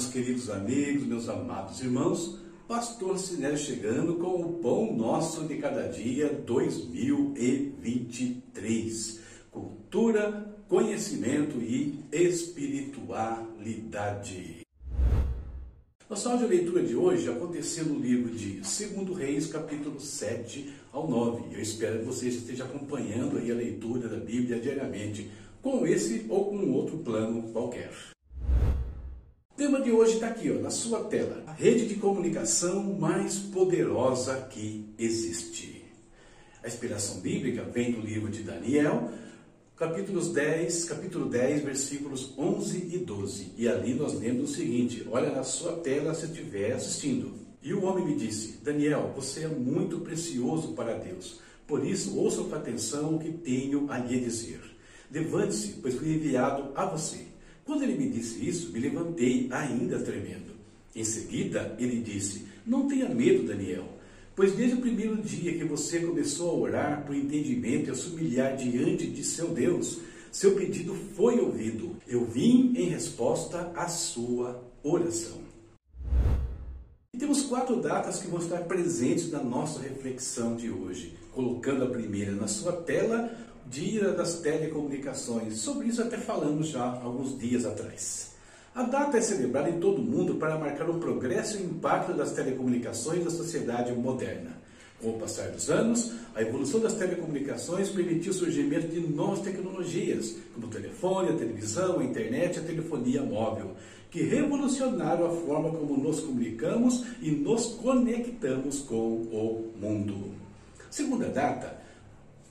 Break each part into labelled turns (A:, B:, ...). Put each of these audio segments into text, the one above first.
A: meus queridos amigos, meus amados irmãos. Pastor Sinélio chegando com o Pão Nosso de Cada Dia 2023. Cultura, conhecimento e espiritualidade. Nossa áudio leitura de hoje aconteceu no livro de 2 Reis, capítulo 7 ao 9. Eu espero que você esteja acompanhando aí a leitura da Bíblia diariamente, com esse ou com outro plano qualquer. O tema de hoje está aqui, ó, na sua tela. A rede de comunicação mais poderosa que existe. A inspiração bíblica vem do livro de Daniel, capítulos 10, capítulo 10, versículos 11 e 12. E ali nós lemos o seguinte: olha na sua tela se estiver assistindo. E o homem me disse: Daniel, você é muito precioso para Deus. Por isso, ouça com atenção o que tenho a lhe dizer. Levante-se, pois fui enviado a você. Quando ele me disse isso, me levantei, ainda tremendo. Em seguida, ele disse: Não tenha medo, Daniel, pois desde o primeiro dia que você começou a orar por entendimento e a se humilhar diante de seu Deus, seu pedido foi ouvido. Eu vim em resposta à sua oração. E temos quatro datas que vão estar presentes na nossa reflexão de hoje. Colocando a primeira na sua tela, Dia das Telecomunicações. Sobre isso até falamos já alguns dias atrás. A data é celebrada em todo o mundo para marcar o progresso e o impacto das telecomunicações na sociedade moderna. Com o passar dos anos, a evolução das telecomunicações permitiu o surgimento de novas tecnologias, como o telefone, a televisão, a internet e a telefonia móvel, que revolucionaram a forma como nos comunicamos e nos conectamos com o mundo. Segunda data,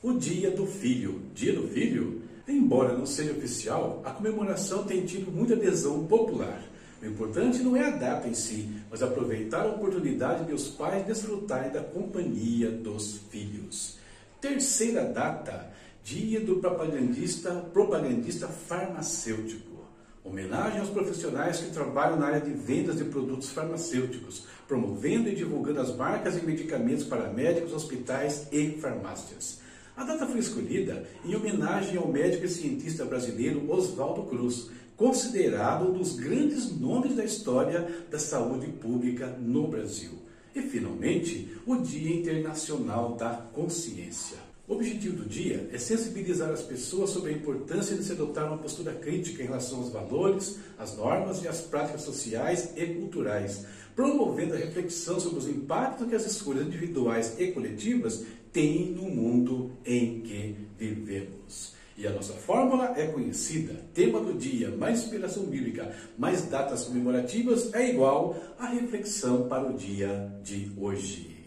A: o Dia do Filho. Dia do Filho? Embora não seja oficial, a comemoração tem tido muita adesão popular. O importante não é a data em si, mas aproveitar a oportunidade de os pais desfrutarem da companhia dos filhos. Terceira data, Dia do Propagandista, propagandista Farmacêutico. Homenagem aos profissionais que trabalham na área de vendas de produtos farmacêuticos, promovendo e divulgando as marcas e medicamentos para médicos, hospitais e farmácias. A data foi escolhida em homenagem ao médico e cientista brasileiro Oswaldo Cruz, considerado um dos grandes nomes da história da saúde pública no Brasil. E, finalmente, o Dia Internacional da Consciência. O objetivo do dia é sensibilizar as pessoas sobre a importância de se adotar uma postura crítica em relação aos valores, às normas e às práticas sociais e culturais, promovendo a reflexão sobre os impactos que as escolhas individuais e coletivas têm no mundo em que vivemos. E a nossa fórmula é conhecida. Tema do dia, mais inspiração bíblica, mais datas comemorativas é igual à reflexão para o dia de hoje.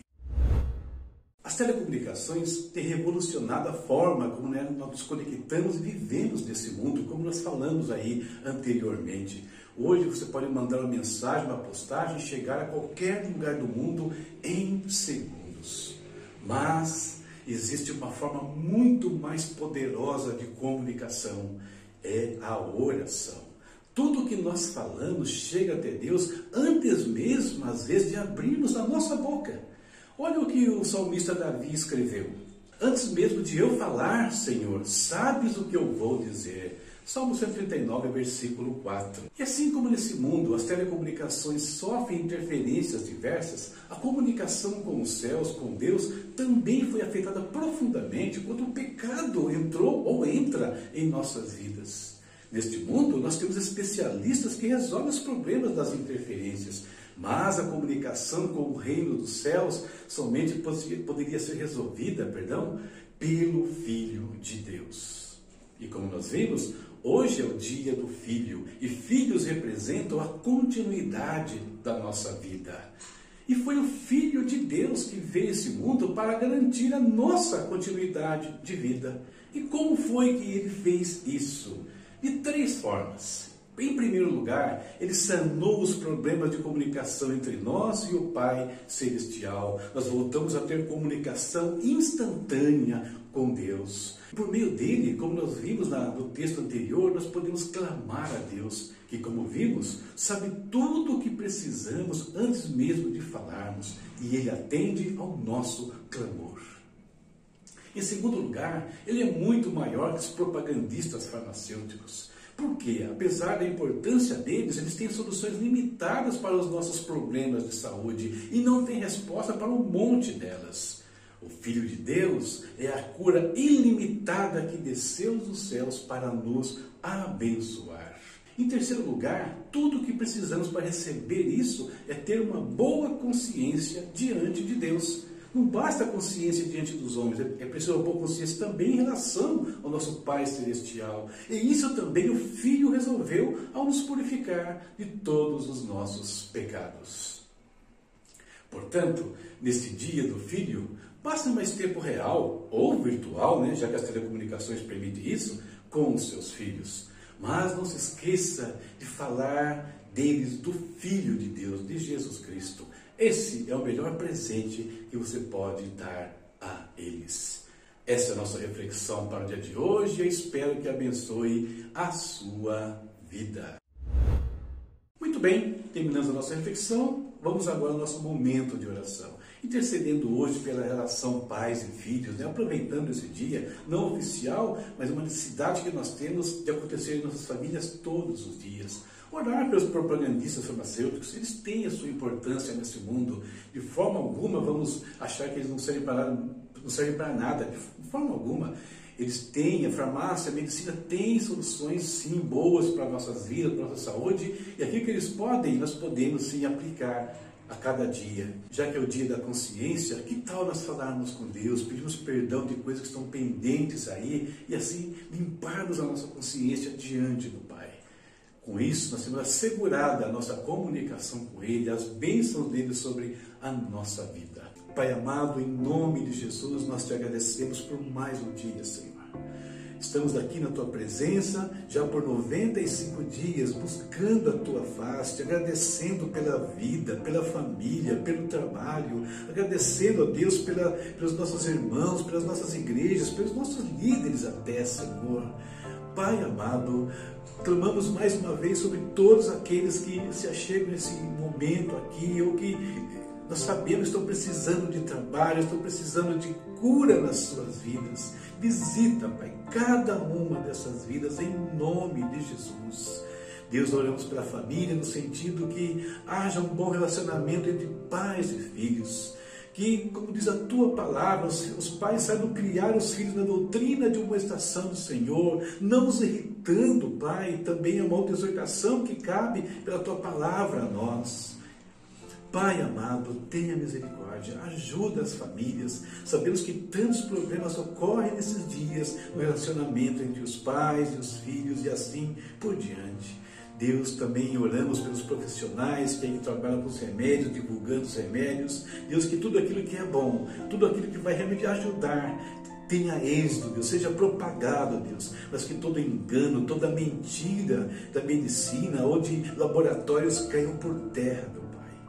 A: As telecomunicações têm revolucionado a forma como né, nós nos conectamos e vivemos nesse mundo, como nós falamos aí anteriormente. Hoje você pode mandar uma mensagem, uma postagem, chegar a qualquer lugar do mundo em segundos. Mas existe uma forma muito mais poderosa de comunicação, é a oração. Tudo que nós falamos chega até Deus antes mesmo, às vezes, de abrirmos a nossa boca. Olha o que o salmista Davi escreveu. Antes mesmo de eu falar, Senhor, sabes o que eu vou dizer. Salmo 139, versículo 4. E assim como nesse mundo as telecomunicações sofrem interferências diversas, a comunicação com os céus, com Deus, também foi afetada profundamente quando o pecado entrou ou entra em nossas vidas. Neste mundo, nós temos especialistas que resolvem os problemas das interferências, mas a comunicação com o reino dos céus somente poderia ser resolvida, perdão, pelo Filho de Deus. E como nós vimos, hoje é o dia do filho, e filhos representam a continuidade da nossa vida. E foi o Filho de Deus que veio esse mundo para garantir a nossa continuidade de vida. E como foi que ele fez isso? De três formas. Em primeiro lugar, ele sanou os problemas de comunicação entre nós e o Pai Celestial. Nós voltamos a ter comunicação instantânea com Deus. Por meio dele, como nós vimos no texto anterior, nós podemos clamar a Deus, que, como vimos, sabe tudo o que precisamos antes mesmo de falarmos, e ele atende ao nosso clamor. Em segundo lugar, ele é muito maior que os propagandistas farmacêuticos. Porque, apesar da importância deles, eles têm soluções limitadas para os nossos problemas de saúde e não têm resposta para um monte delas. O Filho de Deus é a cura ilimitada que desceu dos céus para nos abençoar. Em terceiro lugar, tudo o que precisamos para receber isso é ter uma boa consciência diante de Deus. Não basta consciência diante dos homens, é, é preciso uma boa consciência também em relação ao nosso Pai Celestial. E isso também o Filho resolveu ao nos purificar de todos os nossos pecados. Portanto, neste dia do Filho, basta mais tempo real ou virtual, né, já que as telecomunicações permitem isso, com os seus filhos. Mas não se esqueça de falar deles do Filho de Deus, de Jesus Cristo. Esse é o melhor presente que você pode dar a eles. Essa é a nossa reflexão para o dia de hoje e espero que abençoe a sua vida. Muito bem, terminamos a nossa reflexão, vamos agora ao nosso momento de oração. Intercedendo hoje pela relação pais e filhos, né? aproveitando esse dia, não oficial, mas uma necessidade que nós temos de acontecer em nossas famílias todos os dias. Orar pelos propagandistas farmacêuticos, eles têm a sua importância nesse mundo. De forma alguma vamos achar que eles não servem para, não servem para nada, de forma alguma. Eles têm, a farmácia, a medicina tem soluções sim boas para nossas vidas, para nossa saúde, e aquilo que eles podem, nós podemos sim aplicar a cada dia. Já que é o dia da consciência, que tal nós falarmos com Deus, pedirmos perdão de coisas que estão pendentes aí e assim limparmos a nossa consciência diante do Pai. Com isso, nós temos assegurada a nossa comunicação com Ele, as bênçãos dele sobre a nossa vida. Pai amado, em nome de Jesus, nós te agradecemos por mais um dia, Senhor. Estamos aqui na tua presença já por 95 dias, buscando a tua face, te agradecendo pela vida, pela família, pelo trabalho, agradecendo a Deus pela, pelos nossos irmãos, pelas nossas igrejas, pelos nossos líderes até, Senhor. Pai amado, clamamos mais uma vez sobre todos aqueles que se achegam nesse momento aqui, ou que nós sabemos estão precisando de trabalho, estão precisando de cura nas suas vidas. Visita, Pai, cada uma dessas vidas em nome de Jesus. Deus, oramos pela família no sentido que haja um bom relacionamento entre pais e filhos que, como diz a tua palavra, os, pais saibam criar os filhos na doutrina de uma estação do Senhor, não os irritando, Pai, também é uma exortação que cabe pela tua palavra a nós. Pai amado, tenha misericórdia, ajuda as famílias. Sabemos que tantos problemas ocorrem nesses dias no relacionamento entre os pais e os filhos e assim por diante. Deus, também oramos pelos profissionais que trabalham com os remédios, divulgando os remédios. Deus, que tudo aquilo que é bom, tudo aquilo que vai realmente ajudar, tenha êxito, Deus, seja propagado, Deus, mas que todo engano, toda mentira da medicina ou de laboratórios caiam por terra, Pai.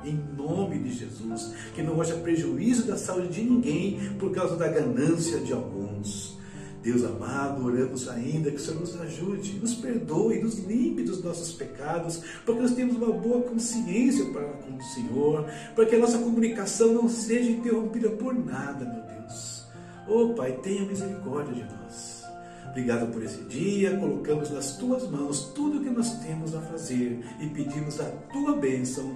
A: Em nome de Jesus, que não haja prejuízo da saúde de ninguém por causa da ganância de alguns. Deus amado, oramos ainda que o Senhor nos ajude, nos perdoe, nos limpe dos nossos pecados, para que nós tenhamos uma boa consciência para com o Senhor, para que a nossa comunicação não seja interrompida por nada, meu Deus. Oh Pai, tenha misericórdia de nós. Obrigado por esse dia, colocamos nas tuas mãos tudo o que nós temos a fazer e pedimos a tua bênção,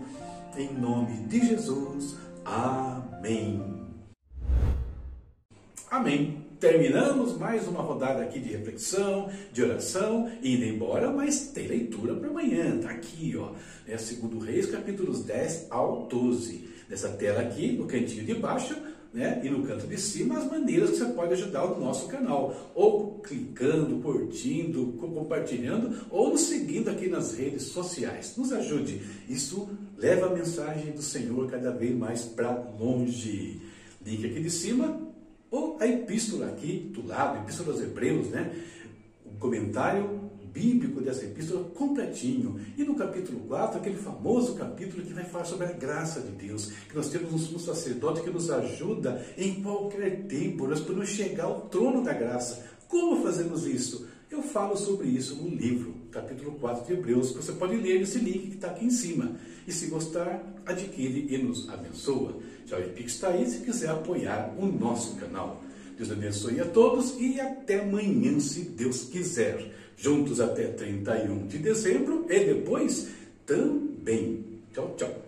A: em nome de Jesus. Amém. Amém terminamos mais uma rodada aqui de reflexão, de oração, indo embora, mas tem leitura para amanhã, tá aqui, ó, é segundo Reis, capítulos 10 ao 12. Nessa tela aqui, no cantinho de baixo, né, e no canto de cima, as maneiras que você pode ajudar o nosso canal, ou clicando, curtindo, compartilhando, ou nos seguindo aqui nas redes sociais. Nos ajude, isso leva a mensagem do Senhor cada vez mais para longe. Link aqui de cima, ou a epístola aqui do lado, Epístola aos Hebreus, né? O comentário bíblico dessa epístola completinho. E no capítulo 4, aquele famoso capítulo que vai falar sobre a graça de Deus, que nós temos um sumo sacerdote que nos ajuda em qualquer tempo, nós podemos chegar ao trono da graça. Como fazemos isso? Eu falo sobre isso no livro, capítulo 4 de Hebreus, você pode ler nesse link que está aqui em cima. E se gostar, adquire e nos abençoa. Já o Epix está aí se quiser apoiar o nosso canal. Deus abençoe a todos e até amanhã, se Deus quiser. Juntos até 31 de dezembro e depois também. Tchau, tchau.